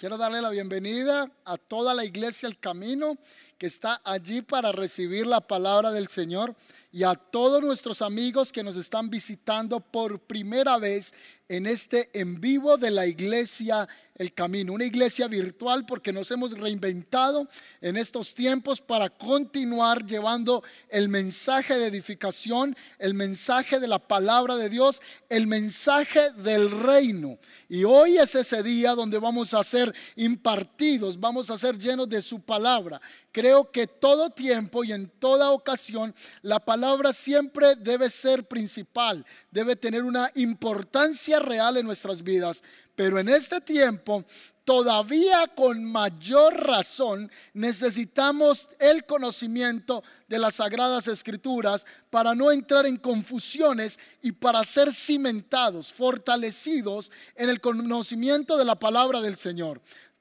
Quiero darle la bienvenida a toda la iglesia El Camino que está allí para recibir la palabra del Señor y a todos nuestros amigos que nos están visitando por primera vez en este en vivo de la iglesia El Camino, una iglesia virtual porque nos hemos reinventado en estos tiempos para continuar llevando el mensaje de edificación, el mensaje de la palabra de Dios, el mensaje del reino. Y hoy es ese día donde vamos a ser impartidos, vamos a ser llenos de su palabra. Creo que todo tiempo y en toda ocasión la palabra siempre debe ser principal, debe tener una importancia real en nuestras vidas. Pero en este tiempo, todavía con mayor razón, necesitamos el conocimiento de las sagradas escrituras para no entrar en confusiones y para ser cimentados, fortalecidos en el conocimiento de la palabra del Señor.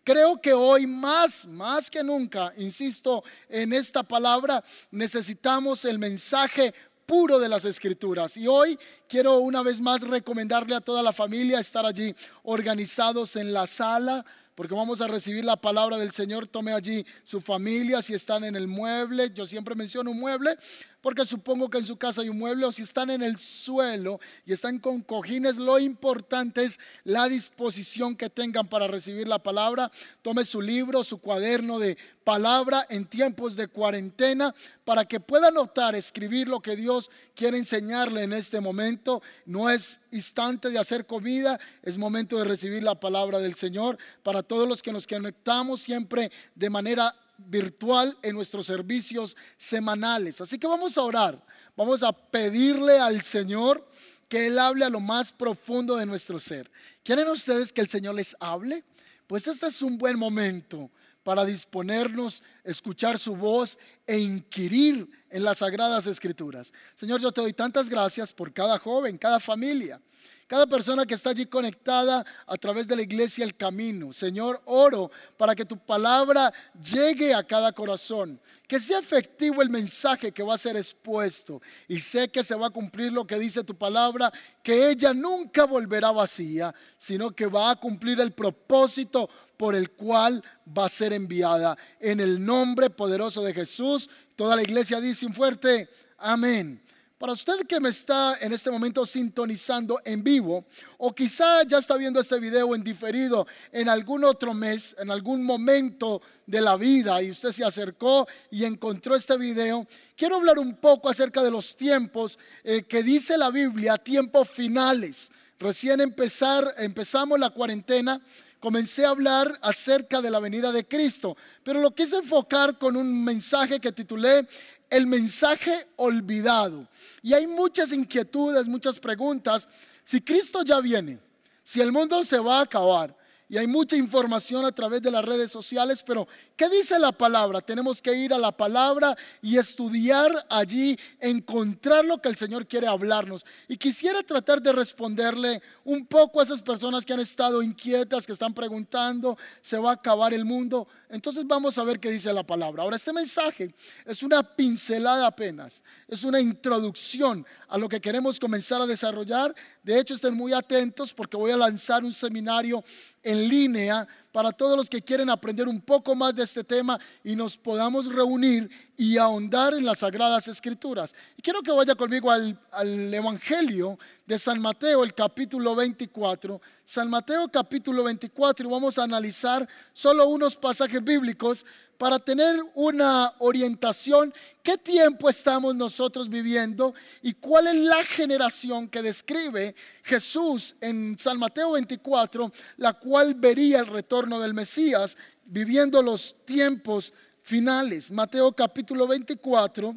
Creo que hoy más, más que nunca, insisto en esta palabra, necesitamos el mensaje puro de las escrituras. Y hoy quiero una vez más recomendarle a toda la familia estar allí organizados en la sala porque vamos a recibir la palabra del Señor. Tome allí su familia, si están en el mueble, yo siempre menciono un mueble, porque supongo que en su casa hay un mueble o si están en el suelo y están con cojines, lo importante es la disposición que tengan para recibir la palabra. Tome su libro, su cuaderno de palabra en tiempos de cuarentena para que pueda notar, escribir lo que Dios quiere enseñarle en este momento. No es instante de hacer comida, es momento de recibir la palabra del Señor. Para todos los que nos conectamos siempre de manera virtual en nuestros servicios semanales. Así que vamos a orar, vamos a pedirle al Señor que Él hable a lo más profundo de nuestro ser. ¿Quieren ustedes que el Señor les hable? Pues este es un buen momento para disponernos, escuchar su voz e inquirir en las sagradas escrituras. Señor, yo te doy tantas gracias por cada joven, cada familia cada persona que está allí conectada a través de la iglesia El Camino. Señor, oro para que tu palabra llegue a cada corazón, que sea efectivo el mensaje que va a ser expuesto. Y sé que se va a cumplir lo que dice tu palabra, que ella nunca volverá vacía, sino que va a cumplir el propósito por el cual va a ser enviada. En el nombre poderoso de Jesús, toda la iglesia dice un fuerte amén. Para usted que me está en este momento sintonizando en vivo o quizá ya está viendo este video en diferido en algún otro mes, en algún momento de la vida y usted se acercó y encontró este video, quiero hablar un poco acerca de los tiempos eh, que dice la Biblia, tiempos finales. Recién empezar, empezamos la cuarentena comencé a hablar acerca de la venida de Cristo, pero lo quise enfocar con un mensaje que titulé el mensaje olvidado. Y hay muchas inquietudes, muchas preguntas. Si Cristo ya viene, si el mundo se va a acabar, y hay mucha información a través de las redes sociales, pero ¿qué dice la palabra? Tenemos que ir a la palabra y estudiar allí, encontrar lo que el Señor quiere hablarnos. Y quisiera tratar de responderle un poco a esas personas que han estado inquietas, que están preguntando, ¿se va a acabar el mundo? Entonces vamos a ver qué dice la palabra. Ahora, este mensaje es una pincelada apenas, es una introducción a lo que queremos comenzar a desarrollar. De hecho, estén muy atentos porque voy a lanzar un seminario en línea para todos los que quieren aprender un poco más de este tema y nos podamos reunir y ahondar en las sagradas escrituras. Y quiero que vaya conmigo al, al, Evangelio de San Mateo, el capítulo 24. San Mateo capítulo 24 y vamos a analizar solo unos pasajes bíblicos para tener una orientación, qué tiempo estamos nosotros viviendo y cuál es la generación que describe Jesús en San Mateo 24, la cual vería el retorno del Mesías viviendo los tiempos finales. Mateo capítulo 24,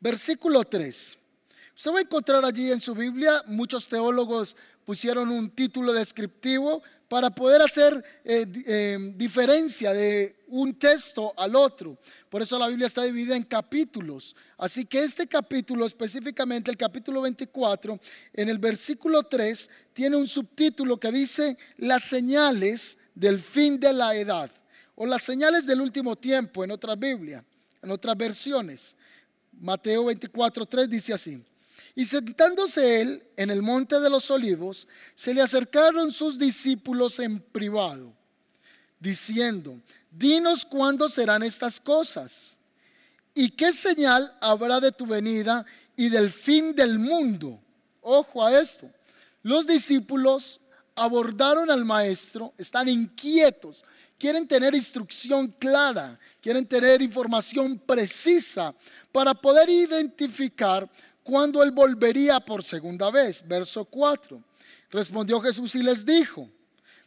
versículo 3. Usted va a encontrar allí en su Biblia, muchos teólogos pusieron un título descriptivo para poder hacer eh, eh, diferencia de un texto al otro. Por eso la Biblia está dividida en capítulos. Así que este capítulo, específicamente el capítulo 24, en el versículo 3, tiene un subtítulo que dice las señales del fin de la edad o las señales del último tiempo en otra Biblia, en otras versiones. Mateo 24, 3 dice así. Y sentándose él en el monte de los olivos, se le acercaron sus discípulos en privado, diciendo, dinos cuándo serán estas cosas y qué señal habrá de tu venida y del fin del mundo. Ojo a esto. Los discípulos abordaron al maestro, están inquietos, quieren tener instrucción clara, quieren tener información precisa para poder identificar cuándo él volvería por segunda vez. Verso 4. Respondió Jesús y les dijo,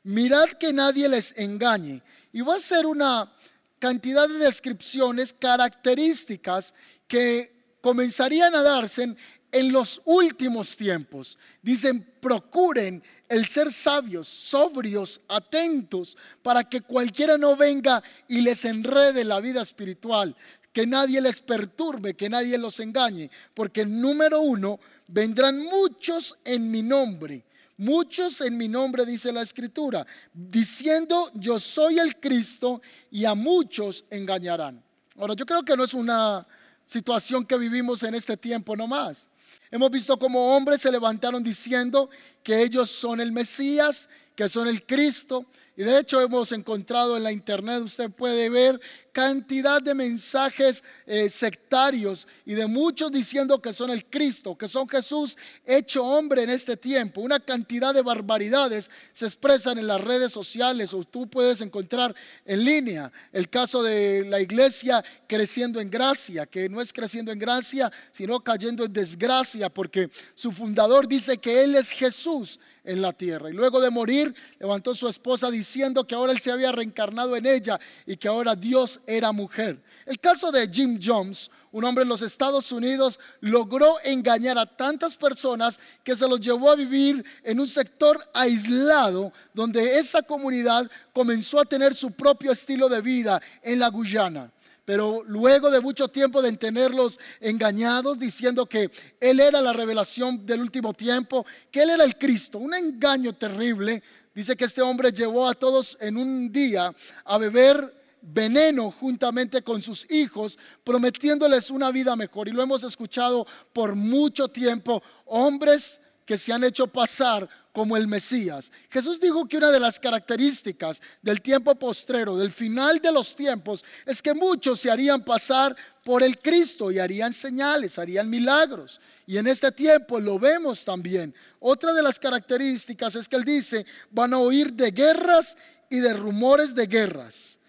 mirad que nadie les engañe. Y va a ser una cantidad de descripciones, características que comenzarían a darse en, los últimos tiempos. Dicen, procuren el ser sabios, sobrios, atentos, para que cualquiera no venga y les enrede la vida espiritual, que nadie les perturbe, que nadie los engañe, porque número uno, vendrán muchos en mi nombre. Muchos en mi nombre, dice la escritura, diciendo yo soy el Cristo y a muchos engañarán. Ahora, yo creo que no es una situación que vivimos en este tiempo nomás. Hemos visto como hombres se levantaron diciendo que ellos son el Mesías, que son el Cristo, y de hecho hemos encontrado en la internet, usted puede ver cantidad de mensajes eh, sectarios y de muchos diciendo que son el Cristo, que son Jesús hecho hombre en este tiempo. Una cantidad de barbaridades se expresan en las redes sociales o tú puedes encontrar en línea. El caso de la iglesia creciendo en gracia, que no es creciendo en gracia, sino cayendo en desgracia, porque su fundador dice que Él es Jesús en la tierra. Y luego de morir, levantó su esposa diciendo que ahora él se había reencarnado en ella y que ahora Dios era mujer. El caso de Jim Jones, un hombre en los Estados Unidos, logró engañar a tantas personas que se los llevó a vivir en un sector aislado donde esa comunidad comenzó a tener su propio estilo de vida en la Guyana. Pero luego de mucho tiempo de tenerlos engañados, diciendo que Él era la revelación del último tiempo, que Él era el Cristo, un engaño terrible, dice que este hombre llevó a todos en un día a beber veneno juntamente con sus hijos, prometiéndoles una vida mejor. Y lo hemos escuchado por mucho tiempo, hombres que se han hecho pasar como el Mesías. Jesús dijo que una de las características del tiempo postrero, del final de los tiempos, es que muchos se harían pasar por el Cristo y harían señales, harían milagros. Y en este tiempo lo vemos también. Otra de las características es que él dice, van a oír de guerras y de rumores de guerras.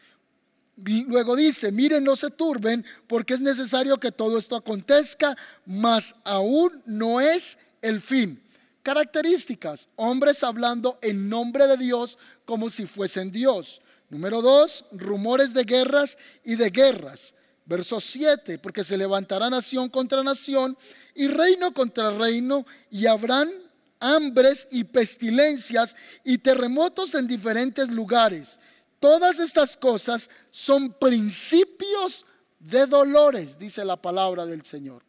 Luego dice, miren, no se turben porque es necesario que todo esto acontezca, mas aún no es el fin. Características, hombres hablando en nombre de Dios como si fuesen Dios. Número dos, rumores de guerras y de guerras. Verso 7, porque se levantará nación contra nación y reino contra reino y habrán hambres y pestilencias y terremotos en diferentes lugares. Todas estas cosas son principios de dolores, dice la palabra del Señor.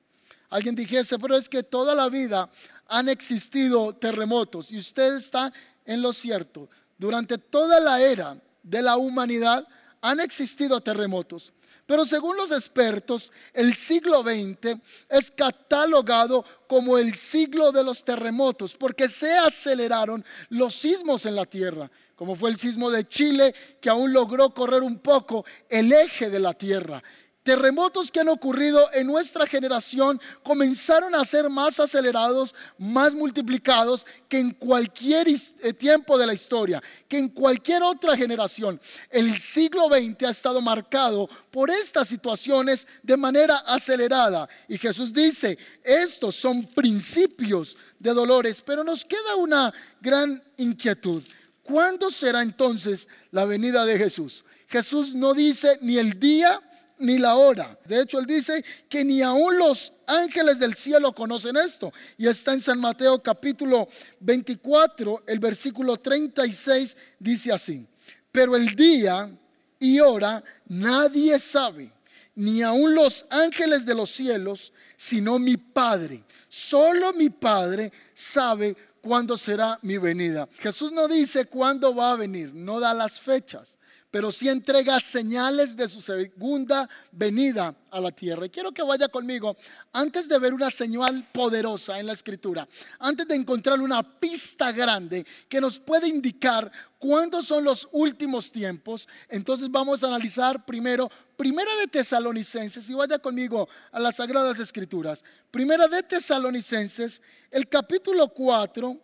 Alguien dijese, pero es que toda la vida han existido terremotos y usted está en lo cierto. Durante toda la era de la humanidad han existido terremotos. Pero según los expertos, el siglo XX es catalogado como el siglo de los terremotos, porque se aceleraron los sismos en la Tierra, como fue el sismo de Chile, que aún logró correr un poco el eje de la Tierra terremotos que han ocurrido en nuestra generación comenzaron a ser más acelerados, más multiplicados que en cualquier eh, tiempo de la historia, que en cualquier otra generación. El siglo XX ha estado marcado por estas situaciones de manera acelerada. Y Jesús dice, estos son principios de dolores, pero nos queda una gran inquietud. ¿Cuándo será entonces la venida de Jesús? Jesús no dice ni el día, ni la hora. De hecho, él dice que ni aun los ángeles del cielo conocen esto. Y está en San Mateo capítulo 24, el versículo 36 dice así. Pero el día y hora nadie sabe, ni aun los ángeles de los cielos, sino mi Padre. Solo mi Padre sabe cuándo será mi venida. Jesús no dice cuándo va a venir, no da las fechas. Pero sí entrega señales de su segunda venida a la tierra. Y quiero que vaya conmigo, antes de ver una señal poderosa en la escritura, antes de encontrar una pista grande que nos puede indicar cuándo son los últimos tiempos, entonces vamos a analizar primero Primera de Tesalonicenses, y vaya conmigo a las Sagradas Escrituras. Primera de Tesalonicenses, el capítulo 4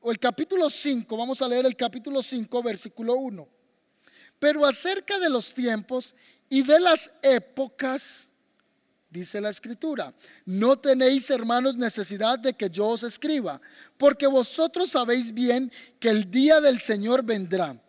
o el capítulo 5, vamos a leer el capítulo 5, versículo 1. Pero acerca de los tiempos y de las épocas, dice la escritura, no tenéis hermanos necesidad de que yo os escriba, porque vosotros sabéis bien que el día del Señor vendrá,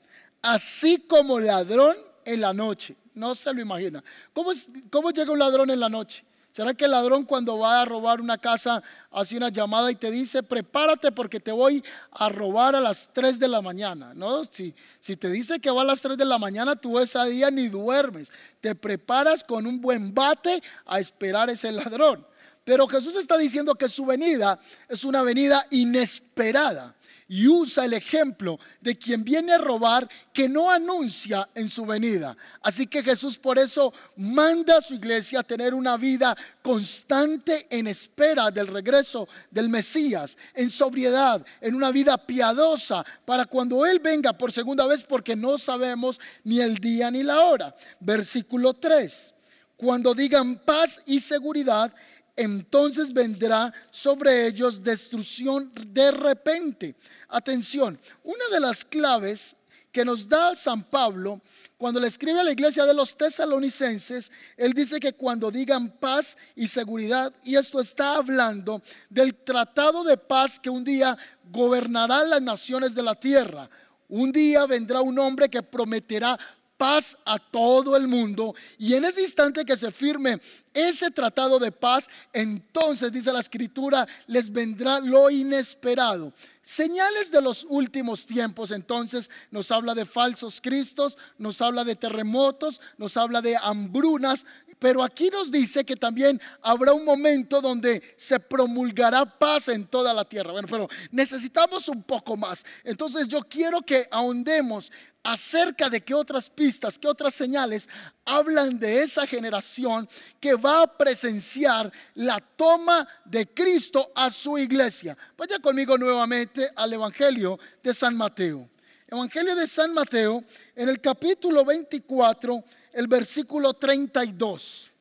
así como ladrón en la noche. No se lo imagina. ¿Cómo, ¿Cómo llega un ladrón en la noche? ¿Será que el ladrón cuando va a robar una casa hace una llamada y te dice, prepárate porque te voy a robar a las 3 de la mañana? No, si, si te dice que va a las 3 de la mañana, tú ese día ni duermes. Te preparas con un buen bate a esperar ese ladrón. Pero Jesús está diciendo que su venida es una venida inesperada y usa el ejemplo de quien viene a robar que no anuncia en su venida. Así que Jesús por eso manda a su iglesia a tener una vida constante en espera del regreso del Mesías, en sobriedad, en una vida piadosa, para cuando Él venga por segunda vez, porque no sabemos ni el día ni la hora. Versículo 3. Cuando digan paz y seguridad, entonces vendrá sobre ellos destrucción de repente. Atención, una de las claves que nos da San Pablo cuando le escribe a la iglesia de los tesalonicenses, él dice que cuando digan paz y seguridad, y esto está hablando del tratado de paz que un día gobernará las naciones de la tierra. Un día vendrá un hombre que prometerá paz a todo el mundo. Y en ese instante que se firme ese tratado de paz, entonces dice la escritura, les vendrá lo inesperado. Señales de los últimos tiempos, entonces nos habla de falsos cristos, nos habla de terremotos, nos habla de hambrunas, pero aquí nos dice que también habrá un momento donde se promulgará paz en toda la tierra. Bueno, pero necesitamos un poco más. Entonces yo quiero que ahondemos acerca de qué otras pistas, qué otras señales hablan de esa generación que va a presenciar la toma de Cristo a su iglesia. Vaya conmigo nuevamente al Evangelio de San Mateo. Evangelio de San Mateo, en el capítulo 24, el versículo 32.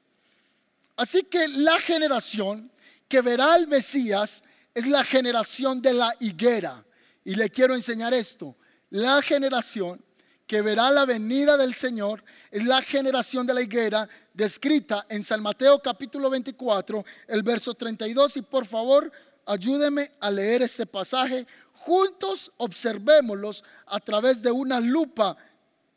Así que la generación que verá al Mesías es la generación de la higuera. Y le quiero enseñar esto. La generación que verá la venida del Señor es la generación de la higuera descrita en San Mateo capítulo 24, el verso 32. Y por favor, ayúdeme a leer este pasaje. Juntos observémoslos a través de una lupa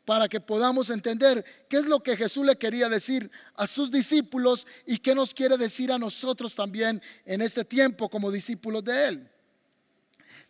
para que podamos entender qué es lo que Jesús le quería decir a sus discípulos y qué nos quiere decir a nosotros también en este tiempo como discípulos de Él.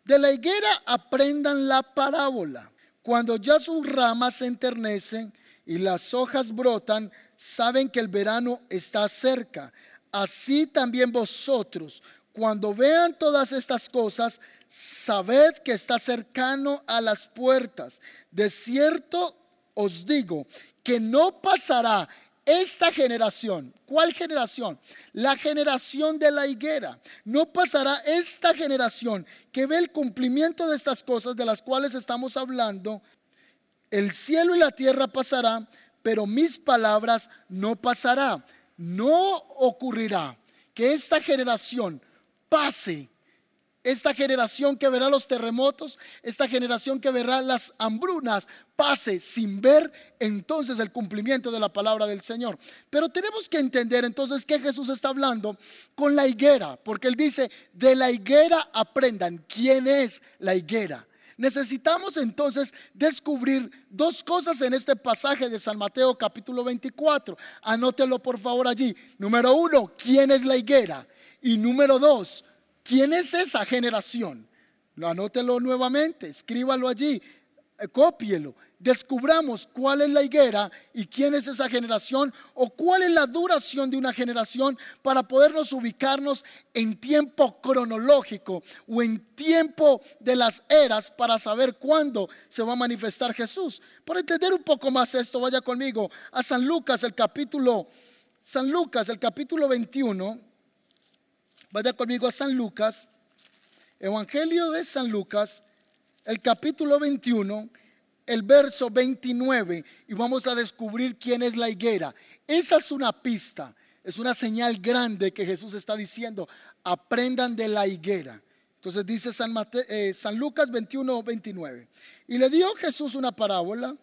De la higuera aprendan la parábola. Cuando ya sus ramas se enternecen y las hojas brotan, saben que el verano está cerca. Así también vosotros, cuando vean todas estas cosas, sabed que está cercano a las puertas. De cierto os digo que no pasará esta generación, ¿cuál generación? La generación de la higuera. No pasará esta generación que ve el cumplimiento de estas cosas de las cuales estamos hablando. El cielo y la tierra pasará, pero mis palabras no pasará. No ocurrirá que esta generación pase esta generación que verá los terremotos, esta generación que verá las hambrunas, pase sin ver entonces el cumplimiento de la palabra del Señor. Pero tenemos que entender entonces que Jesús está hablando con la higuera, porque Él dice, de la higuera aprendan quién es la higuera. Necesitamos entonces descubrir dos cosas en este pasaje de San Mateo capítulo 24. Anótelo por favor allí. Número uno, ¿quién es la higuera? Y número dos, ¿Quién es esa generación? Lo anótelo nuevamente, escríbalo allí. eh, cópielo, descubramos cuál es la higuera y quién es esa generación o cuál es la duración de una generación para podernos ubicarnos en tiempo cronológico o en tiempo de las eras para saber cuándo se va a manifestar Jesús. Por entender un poco más esto, vaya conmigo a San Lucas, el capítulo San Lucas, el capítulo 21. Vaya conmigo a San Lucas, Evangelio de San Lucas, el capítulo 21 el verso 29 y vamos a descubrir quién es la higuera. Esa es una pista, es una señal grande que Jesús está diciendo, aprendan de la higuera. Entonces dice San, eh, San Lucas 21, 29. Y le dio Jesús una parábola,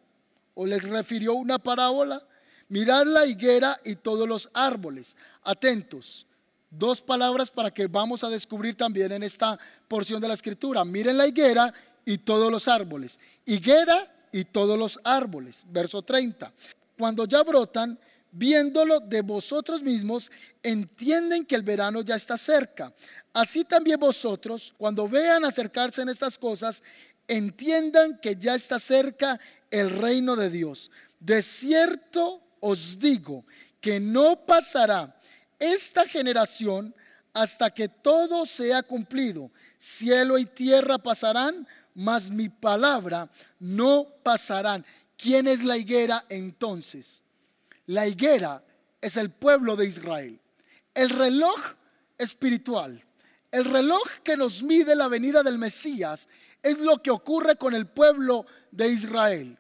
o les refirió una parábola. Mirad la higuera y todos los árboles. Atentos. Dos palabras para que vamos a descubrir también en esta porción de la escritura. Miren la higuera y todos los árboles. Higuera y todos los árboles. Verso 30. Cuando ya brotan, viéndolo de vosotros mismos, entienden que el verano ya está cerca. Así también vosotros, cuando vean acercarse en estas cosas, entiendan que ya está cerca el reino de Dios. De cierto os digo que no pasará esta generación hasta que todo sea cumplido. Cielo y tierra pasarán, mas mi palabra no pasarán. ¿Quién es la higuera entonces? La higuera es el pueblo de Israel. El reloj espiritual, el reloj que nos mide la venida del Mesías, es lo que ocurre con el pueblo de Israel.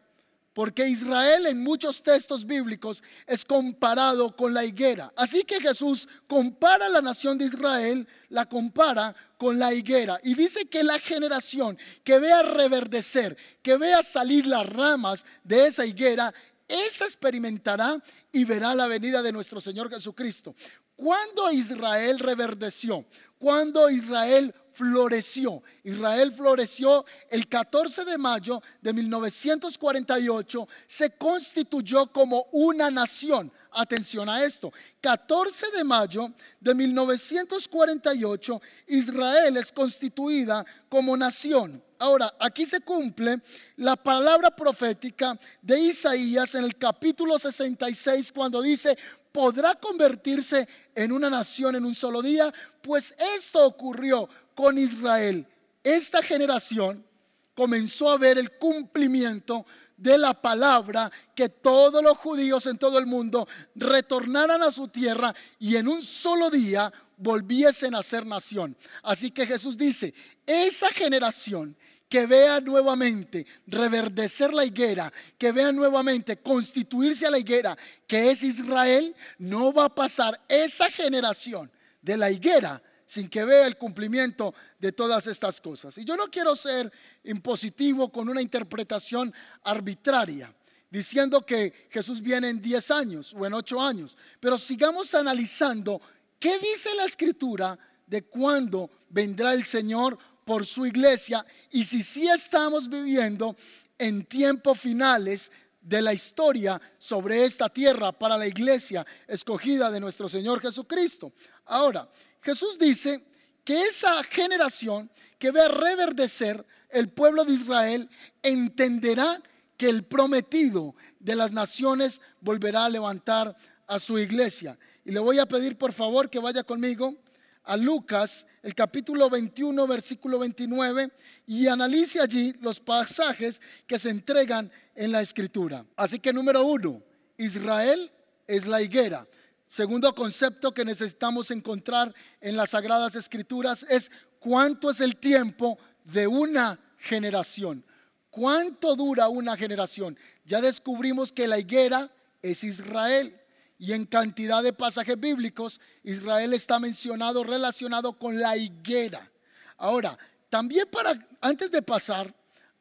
Porque Israel en muchos textos bíblicos es comparado con la higuera. Así que Jesús compara la nación de Israel, la compara con la higuera. Y dice que la generación que vea reverdecer, que vea salir las ramas de esa higuera, esa experimentará y verá la venida de nuestro Señor Jesucristo. Cuando Israel reverdeció, cuando Israel floreció. Israel floreció el 14 de mayo de 1948, se constituyó como una nación. Atención a esto, 14 de mayo de 1948, Israel es constituida como nación. Ahora, aquí se cumple la palabra profética de Isaías en el capítulo 66 cuando dice, podrá convertirse en una nación en un solo día, pues esto ocurrió con Israel. Esta generación comenzó a ver el cumplimiento de la palabra que todos los judíos en todo el mundo retornaran a su tierra y en un solo día volviesen a ser nación. Así que Jesús dice, esa generación que vea nuevamente reverdecer la higuera, que vea nuevamente constituirse a la higuera, que es Israel, no va a pasar esa generación de la higuera sin que vea el cumplimiento de todas estas cosas. Y yo no quiero ser impositivo con una interpretación arbitraria, diciendo que Jesús viene en 10 años o en 8 años, pero sigamos analizando qué dice la escritura de cuándo vendrá el Señor por su iglesia y si sí estamos viviendo en tiempos finales de la historia sobre esta tierra para la iglesia escogida de nuestro Señor Jesucristo. Ahora, Jesús dice que esa generación que ve reverdecer el pueblo de Israel entenderá que el prometido de las naciones volverá a levantar a su iglesia. Y le voy a pedir por favor que vaya conmigo a Lucas, el capítulo 21, versículo 29, y analice allí los pasajes que se entregan en la escritura. Así que número uno, Israel es la higuera. Segundo concepto que necesitamos encontrar en las Sagradas Escrituras es cuánto es el tiempo de una generación. ¿Cuánto dura una generación? Ya descubrimos que la higuera es Israel y en cantidad de pasajes bíblicos Israel está mencionado relacionado con la higuera. Ahora, también para antes de pasar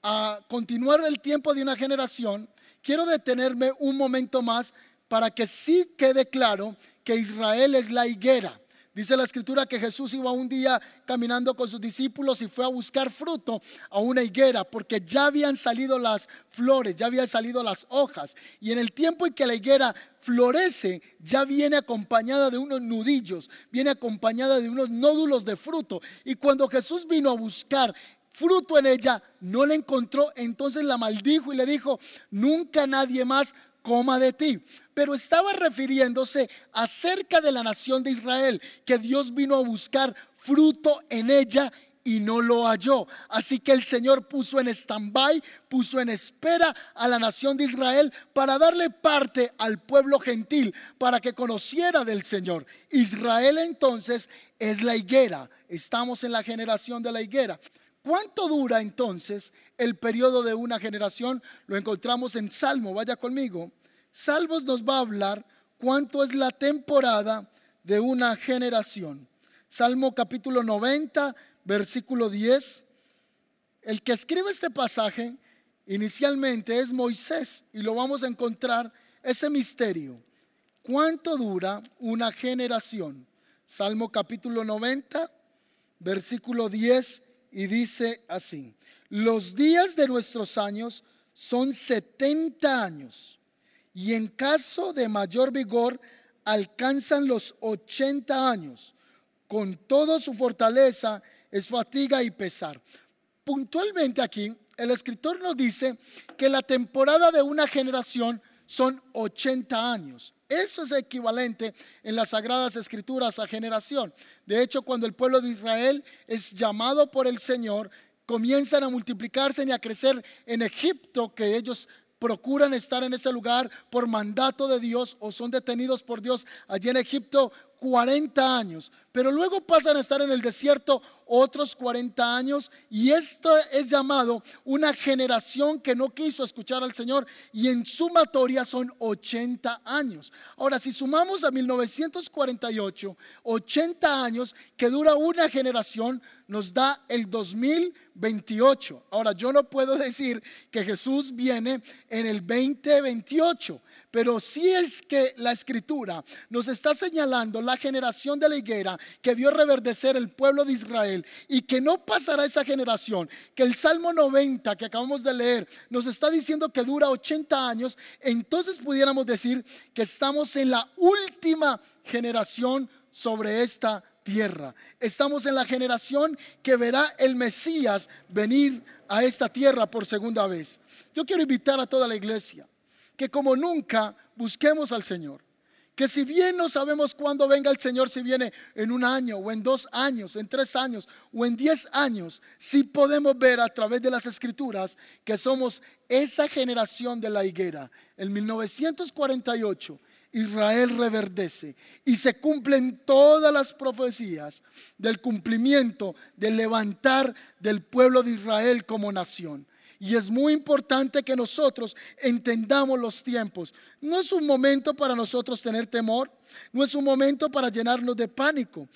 a continuar el tiempo de una generación, quiero detenerme un momento más para que sí quede claro que Israel es la higuera. Dice la escritura que Jesús iba un día caminando con sus discípulos y fue a buscar fruto a una higuera porque ya habían salido las flores, ya habían salido las hojas. Y en el tiempo en que la higuera florece, ya viene acompañada de unos nudillos, viene acompañada de unos nódulos de fruto. Y cuando Jesús vino a buscar fruto en ella, no le encontró, entonces la maldijo y le dijo, nunca nadie más coma de ti. Pero estaba refiriéndose acerca de la nación de Israel, que Dios vino a buscar fruto en ella y no lo halló. Así que el Señor puso en stand-by, puso en espera a la nación de Israel para darle parte al pueblo gentil, para que conociera del Señor. Israel entonces es la higuera. Estamos en la generación de la higuera. ¿Cuánto dura entonces el periodo de una generación? Lo encontramos en Salmo, vaya conmigo. Salmos nos va a hablar cuánto es la temporada de una generación. Salmo capítulo 90, versículo 10. El que escribe este pasaje inicialmente es Moisés y lo vamos a encontrar ese misterio. ¿Cuánto dura una generación? Salmo capítulo 90, versículo 10 y dice así, los días de nuestros años son 70 años y en caso de mayor vigor alcanzan los 80 años. Con toda su fortaleza es fatiga y pesar. Puntualmente aquí, el escritor nos dice que la temporada de una generación son 80 años. Eso es equivalente en las sagradas escrituras a generación. De hecho, cuando el pueblo de Israel es llamado por el Señor, comienzan a multiplicarse y a crecer en Egipto, que ellos procuran estar en ese lugar por mandato de Dios o son detenidos por Dios allí en Egipto 40 años, pero luego pasan a estar en el desierto otros 40 años y esto es llamado una generación que no quiso escuchar al Señor y en sumatoria son 80 años. Ahora, si sumamos a 1948, 80 años que dura una generación, nos da el 2028. Ahora, yo no puedo decir que Jesús viene en el 2028 pero si es que la escritura nos está señalando la generación de la higuera que vio reverdecer el pueblo de Israel y que no pasará esa generación, que el Salmo 90 que acabamos de leer nos está diciendo que dura 80 años, entonces pudiéramos decir que estamos en la última generación sobre esta tierra. Estamos en la generación que verá el Mesías venir a esta tierra por segunda vez. Yo quiero invitar a toda la iglesia que como nunca busquemos al Señor. Que si bien no sabemos cuándo venga el Señor, si viene en un año o en dos años, en tres años o en diez años, sí podemos ver a través de las escrituras que somos esa generación de la higuera. En 1948 Israel reverdece y se cumplen todas las profecías del cumplimiento, del levantar del pueblo de Israel como nación. Y es muy importante que nosotros entendamos los tiempos. No es un momento para nosotros tener temor, no es un momento para llenarnos de pánico.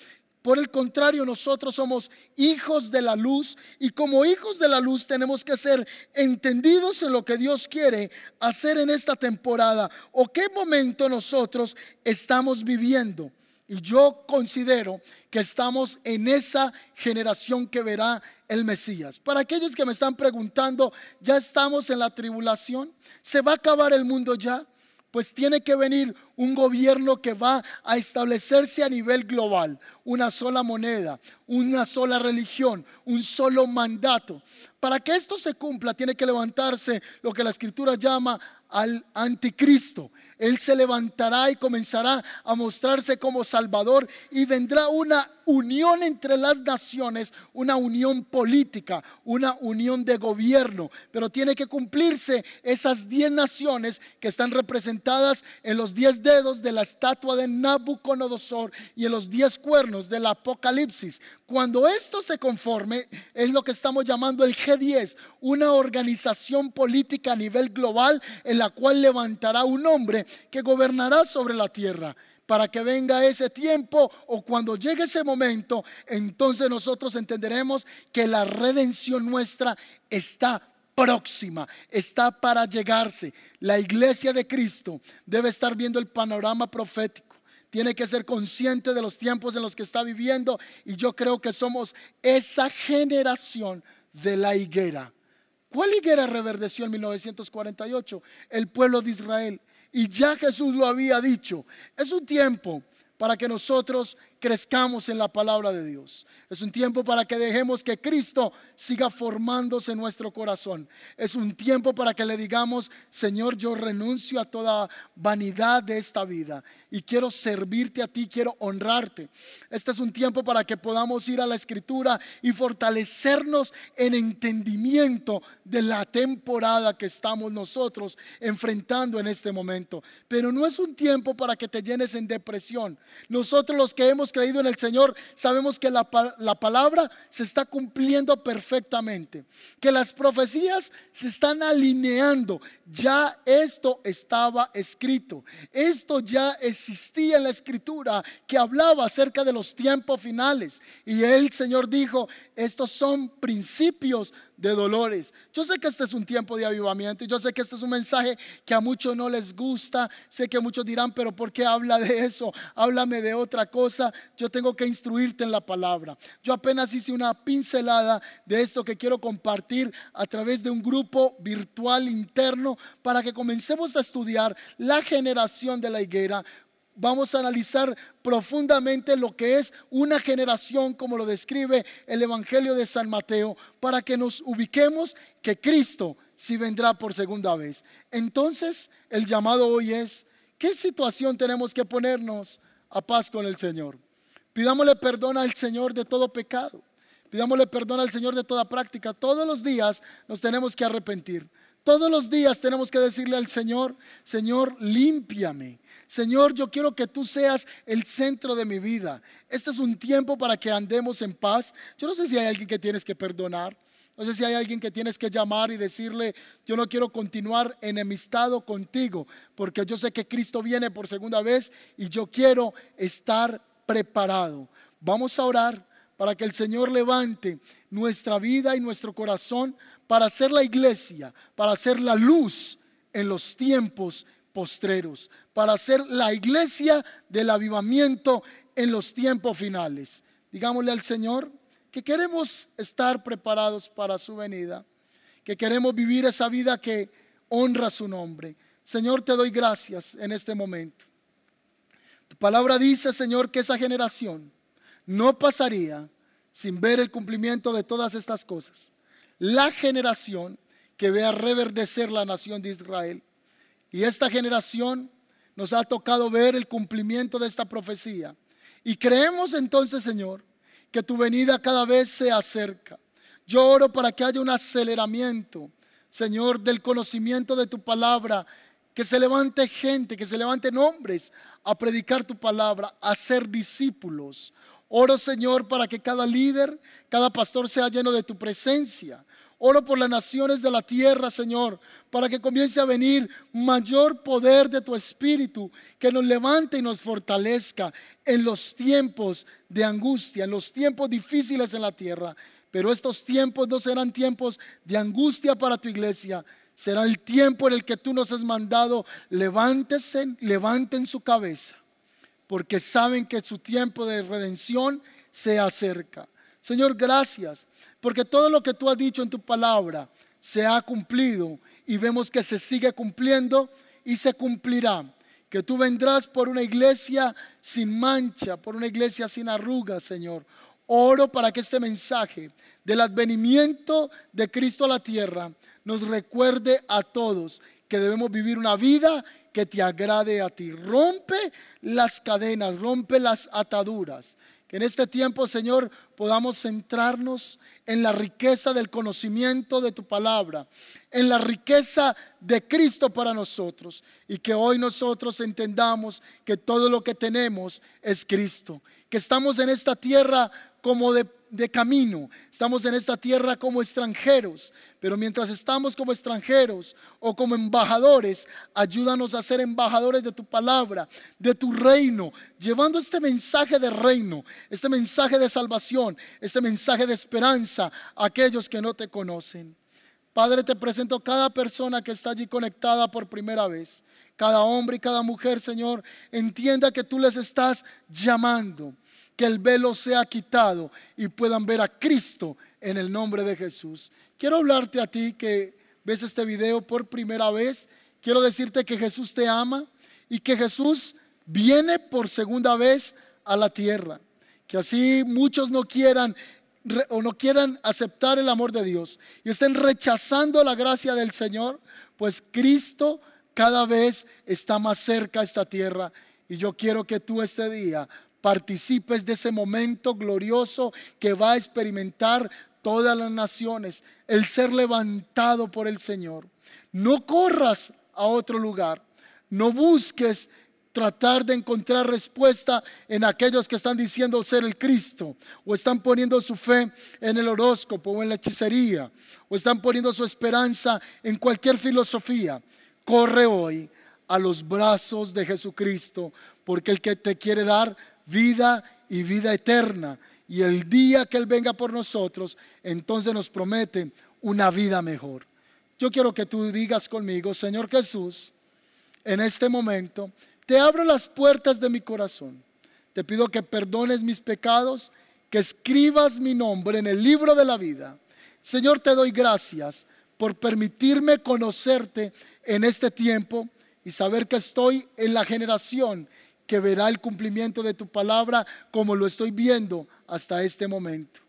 Por el contrario, nosotros somos hijos de la luz y como hijos de la luz tenemos que ser entendidos en lo que Dios quiere hacer en esta temporada o qué momento nosotros estamos viviendo. Y yo considero que estamos en esa generación que verá el Mesías. Para aquellos que me están preguntando, ¿ya estamos en la tribulación? ¿Se va a acabar el mundo ya? Pues tiene que venir un gobierno que va a establecerse a nivel global, una sola moneda, una sola religión, un solo mandato. Para que esto se cumpla, tiene que levantarse lo que la escritura llama al anticristo. Él se levantará y comenzará a mostrarse como Salvador y vendrá una unión entre las naciones, una unión política, una unión de gobierno. Pero tiene que cumplirse esas diez naciones que están representadas en los diez dedos de la estatua de Nabucodonosor y en los diez cuernos del Apocalipsis. Cuando esto se conforme, es lo que estamos llamando el G10, una organización política a nivel global en la cual levantará un hombre que gobernará sobre la tierra para que venga ese tiempo o cuando llegue ese momento, entonces nosotros entenderemos que la redención nuestra está próxima, está para llegarse. La iglesia de Cristo debe estar viendo el panorama profético. Tiene que ser consciente de los tiempos en los que está viviendo y yo creo que somos esa generación de la higuera. ¿Cuál higuera reverdeció en 1948? El pueblo de Israel. Y ya Jesús lo había dicho. Es un tiempo para que nosotros crezcamos en la palabra de Dios. Es un tiempo para que dejemos que Cristo siga formándose en nuestro corazón. Es un tiempo para que le digamos, Señor, yo renuncio a toda vanidad de esta vida y quiero servirte a ti, quiero honrarte. Este es un tiempo para que podamos ir a la escritura y fortalecernos en entendimiento de la temporada que estamos nosotros enfrentando en este momento. Pero no es un tiempo para que te llenes en depresión. Nosotros los que hemos creído en el Señor sabemos que la, la palabra se está cumpliendo perfectamente, que las profecías se están alineando. Ya esto estaba escrito, esto ya existía en la escritura que hablaba acerca de los tiempos finales. Y el Señor dijo, estos son principios de dolores. Yo sé que este es un tiempo de avivamiento y yo sé que este es un mensaje que a muchos no les gusta. Sé que muchos dirán, pero ¿por qué habla de eso? Háblame de otra cosa. Yo tengo que instruirte en la palabra. Yo apenas hice una pincelada de esto que quiero compartir a través de un grupo virtual interno para que comencemos a estudiar la generación de la higuera vamos a analizar profundamente lo que es una generación, como lo describe el Evangelio de San Mateo, para que nos ubiquemos que Cristo sí vendrá por segunda vez. Entonces, el llamado hoy es, ¿qué situación tenemos que ponernos a paz con el Señor? Pidámosle perdón al Señor de todo pecado. Pidámosle perdón al Señor de toda práctica. Todos los días nos tenemos que arrepentir. Todos los días tenemos que decirle al Señor, Señor, límpiame. Señor, yo quiero que tú seas el centro de mi vida. Este es un tiempo para que andemos en paz. Yo no sé si hay alguien que tienes que perdonar. No sé si hay alguien que tienes que llamar y decirle, yo no quiero continuar enemistado contigo, porque yo sé que Cristo viene por segunda vez y yo quiero estar preparado. Vamos a orar para que el Señor levante nuestra vida y nuestro corazón para ser la iglesia, para ser la luz en los tiempos postreros, para ser la iglesia del avivamiento en los tiempos finales. Digámosle al Señor que queremos estar preparados para su venida, que queremos vivir esa vida que honra su nombre. Señor, te doy gracias en este momento. Tu palabra dice, Señor, que esa generación no pasaría sin ver el cumplimiento de todas estas cosas. La generación que vea reverdecer la nación de Israel y esta generación nos ha tocado ver el cumplimiento de esta profecía. Y creemos entonces, Señor, que tu venida cada vez se acerca. Yo oro para que haya un aceleramiento, Señor, del conocimiento de tu palabra, que se levante gente, que se levanten hombres a predicar tu palabra, a ser discípulos. Oro, Señor, para que cada líder, cada pastor sea lleno de tu presencia. Oro por las naciones de la tierra, Señor, para que comience a venir mayor poder de tu Espíritu, que nos levante y nos fortalezca en los tiempos de angustia, en los tiempos difíciles en la tierra. Pero estos tiempos no serán tiempos de angustia para tu iglesia, será el tiempo en el que tú nos has mandado, levántese, levanten su cabeza, porque saben que su tiempo de redención se acerca. Señor, gracias porque todo lo que tú has dicho en tu palabra se ha cumplido y vemos que se sigue cumpliendo y se cumplirá. Que tú vendrás por una iglesia sin mancha, por una iglesia sin arrugas, Señor. Oro para que este mensaje del advenimiento de Cristo a la tierra nos recuerde a todos que debemos vivir una vida que te agrade a ti. Rompe las cadenas, rompe las ataduras. Que en este tiempo, Señor, podamos centrarnos en la riqueza del conocimiento de tu palabra, en la riqueza de Cristo para nosotros y que hoy nosotros entendamos que todo lo que tenemos es Cristo, que estamos en esta tierra como de de camino, estamos en esta tierra como extranjeros, pero mientras estamos como extranjeros o como embajadores, ayúdanos a ser embajadores de tu palabra, de tu reino, llevando este mensaje de reino, este mensaje de salvación, este mensaje de esperanza a aquellos que no te conocen. Padre, te presento cada persona que está allí conectada por primera vez. Cada hombre y cada mujer, Señor, entienda que tú les estás llamando que el velo sea quitado y puedan ver a Cristo en el nombre de Jesús. Quiero hablarte a ti que ves este video por primera vez. Quiero decirte que Jesús te ama y que Jesús viene por segunda vez a la tierra. que así muchos no quieran o no quieran aceptar el amor de Dios y estén rechazando la gracia del Señor, pues Cristo cada vez está más cerca a esta tierra. Y yo quiero que tú este día participes de ese momento glorioso que va a experimentar todas las naciones, el ser levantado por el Señor. No corras a otro lugar, no busques tratar de encontrar respuesta en aquellos que están diciendo ser el Cristo, o están poniendo su fe en el horóscopo o en la hechicería, o están poniendo su esperanza en cualquier filosofía. Corre hoy a los brazos de Jesucristo, porque el que te quiere dar vida y vida eterna. Y el día que Él venga por nosotros, entonces nos promete una vida mejor. Yo quiero que tú digas conmigo, Señor Jesús, en este momento, te abro las puertas de mi corazón. Te pido que perdones mis pecados, que escribas mi nombre en el libro de la vida. Señor, te doy gracias por permitirme conocerte en este tiempo y saber que estoy en la generación que verá el cumplimiento de tu palabra como lo estoy viendo hasta este momento.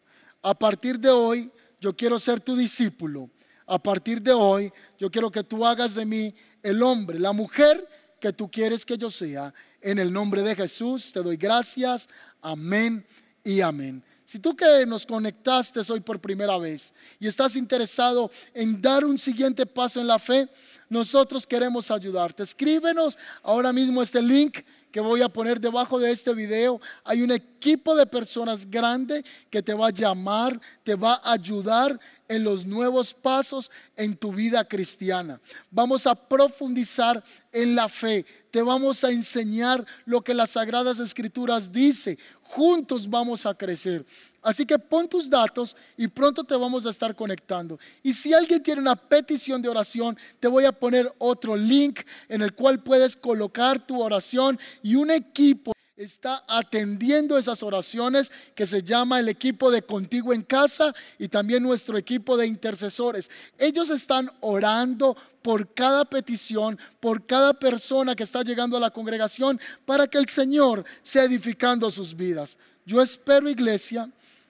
A partir de hoy, yo quiero ser tu discípulo. A partir de hoy, yo quiero que tú hagas de mí el hombre, la mujer que tú quieres que yo sea. En el nombre de Jesús te doy gracias. Amén y amén. Si tú que nos conectaste hoy por primera vez y estás interesado en dar un siguiente paso en la fe, nosotros queremos ayudarte. Escríbenos ahora mismo este link que voy a poner debajo de este video. Hay un equipo de personas grande que te va a llamar, te va a ayudar en los nuevos pasos en tu vida cristiana. Vamos a profundizar en la fe. Te vamos a enseñar lo que las sagradas escrituras dice. Juntos vamos a crecer. Así que pon tus datos y pronto te vamos a estar conectando. Y si alguien tiene una petición de oración, te voy a poner otro link en el cual puedes colocar tu oración y un equipo está atendiendo esas oraciones que se llama el equipo de contigo en casa y también nuestro equipo de intercesores. Ellos están orando por cada petición, por cada persona que está llegando a la congregación para que el Señor sea edificando sus vidas. Yo espero, iglesia,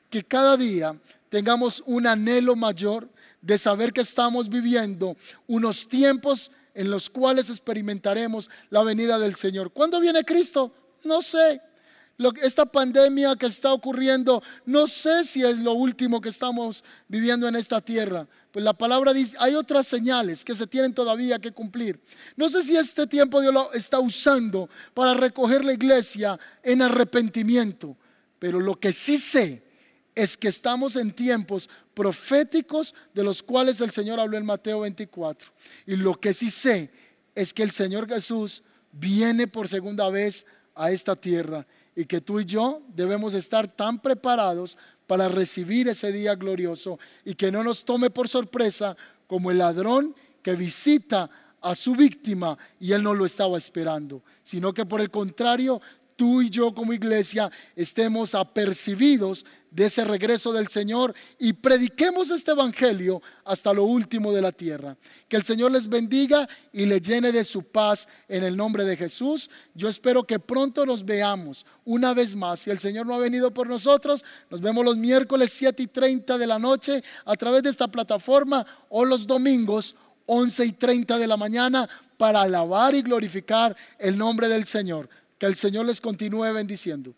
que cada día tengamos un anhelo mayor de saber que estamos viviendo unos tiempos en los cuales experimentaremos la venida del Señor. ¿Cuándo viene Cristo? No sé. esta pandemia que está ocurriendo, no sé si es lo último que estamos viviendo en esta tierra. Pues la palabra dice, hay otras señales que se tienen todavía que cumplir. No sé si este tiempo Dios lo está usando para recoger la iglesia en arrepentimiento, pero lo que sí sé es que estamos en tiempos proféticos de los cuales el Señor habló en Mateo 24. Y lo que sí sé es que el Señor Jesús viene por segunda vez a esta tierra y que tú y yo debemos estar tan preparados para recibir ese día glorioso y que no nos tome por sorpresa como el ladrón que visita a su víctima y él no lo estaba esperando, sino que por el contrario tú y yo como iglesia estemos apercibidos de ese regreso del Señor y prediquemos este Evangelio hasta lo último de la tierra. Que el Señor les bendiga y le llene de su paz en el nombre de Jesús. Yo espero que pronto nos veamos una vez más. Si el Señor no ha venido por nosotros, nos vemos los miércoles 7 y 30 de la noche a través de esta plataforma o los domingos 11 y 30 de la mañana para alabar y glorificar el nombre del Señor. Que el Señor les continúe bendiciendo.